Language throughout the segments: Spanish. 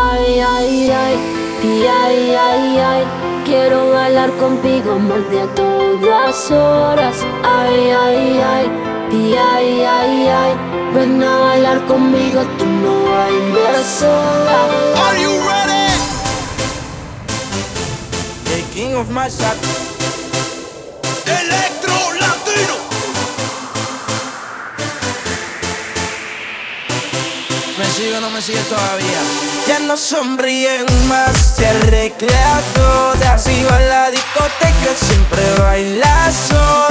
Ay, ay, ay, y ay, ay, ay. Quiero bailar contigo más de a todas horas. Ay, ay, ay, y ay, ay, ay. Ven a bailar conmigo, tú no bailes sola. Are you ready? The king of my shot. ¿Me sigue o no me sigue todavía? Ya no sonríen más, se arregla toda. Si va a la discoteca, siempre baila sola.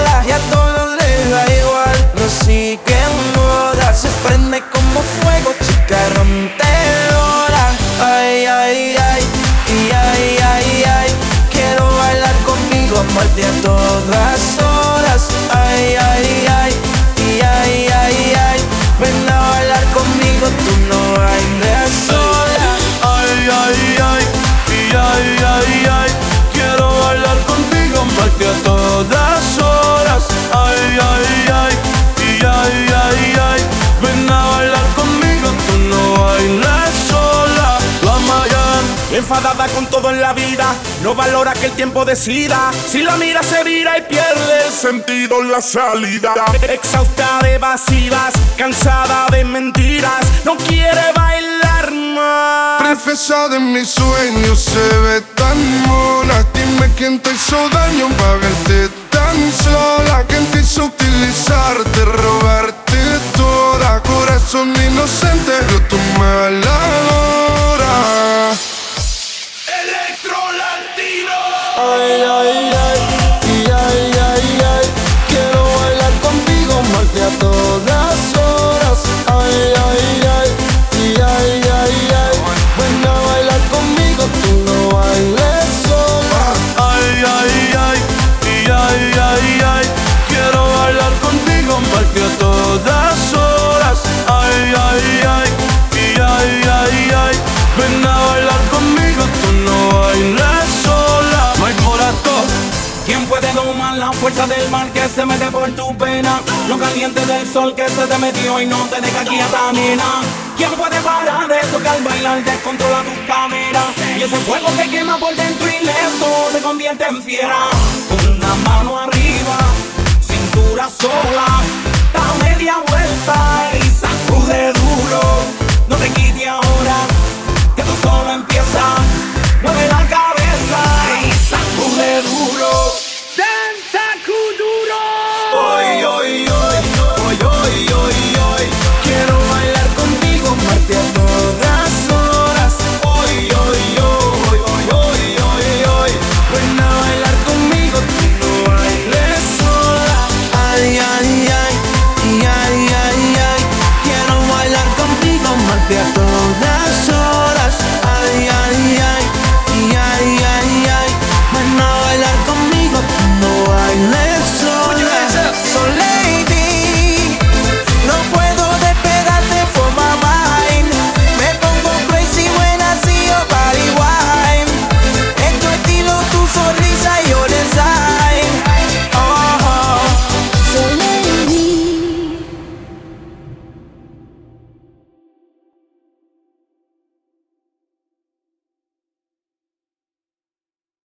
Ay, ay. Quiero bailar contigo más que a todas horas. Ay, ay, ay, y ay, ay, ay. Ven a bailar conmigo, tú no bailes sola. La Mayan, Enfadada con todo en la vida, no valora que el tiempo decida. Si la mira se vira y pierde el sentido en la salida. Exhausta de evasivas, cansada de mentiras, no quiere bailar. Princesa de mis sueños se ve tan mona. Dime quién te hizo daño para verte tan sola. ¿Quién te hizo utilizarte, robarte toda. Corazón inocente, pero tú me que a todas horas. Ay, ay, ay, y ay, ay, ay. Ven a bailar conmigo, tú no bailes sola. Mike Morato. ¿Quién puede domar la fuerza del mar que se mete por tu pena? Lo caliente del sol que se te metió y no te deja aquí a nena. ¿Quién puede parar eso que al bailar descontrola tu cadera? Y ese fuego te quema por dentro y lento te convierte en fiera. Una mano arriba, solo empiezas. Mueve la cabeza y sacude duro. Kuduro. Hoy, hoy, hoy, hoy, hoy, hoy, hoy. Quiero bailar contigo, Marte a todas horas. Hoy, hoy, hoy, hoy, hoy, hoy, hoy. Ven a bailar conmigo, tú no bailes sola. Ay, ay, ay, ay, ay, ay. Quiero bailar contigo que a todas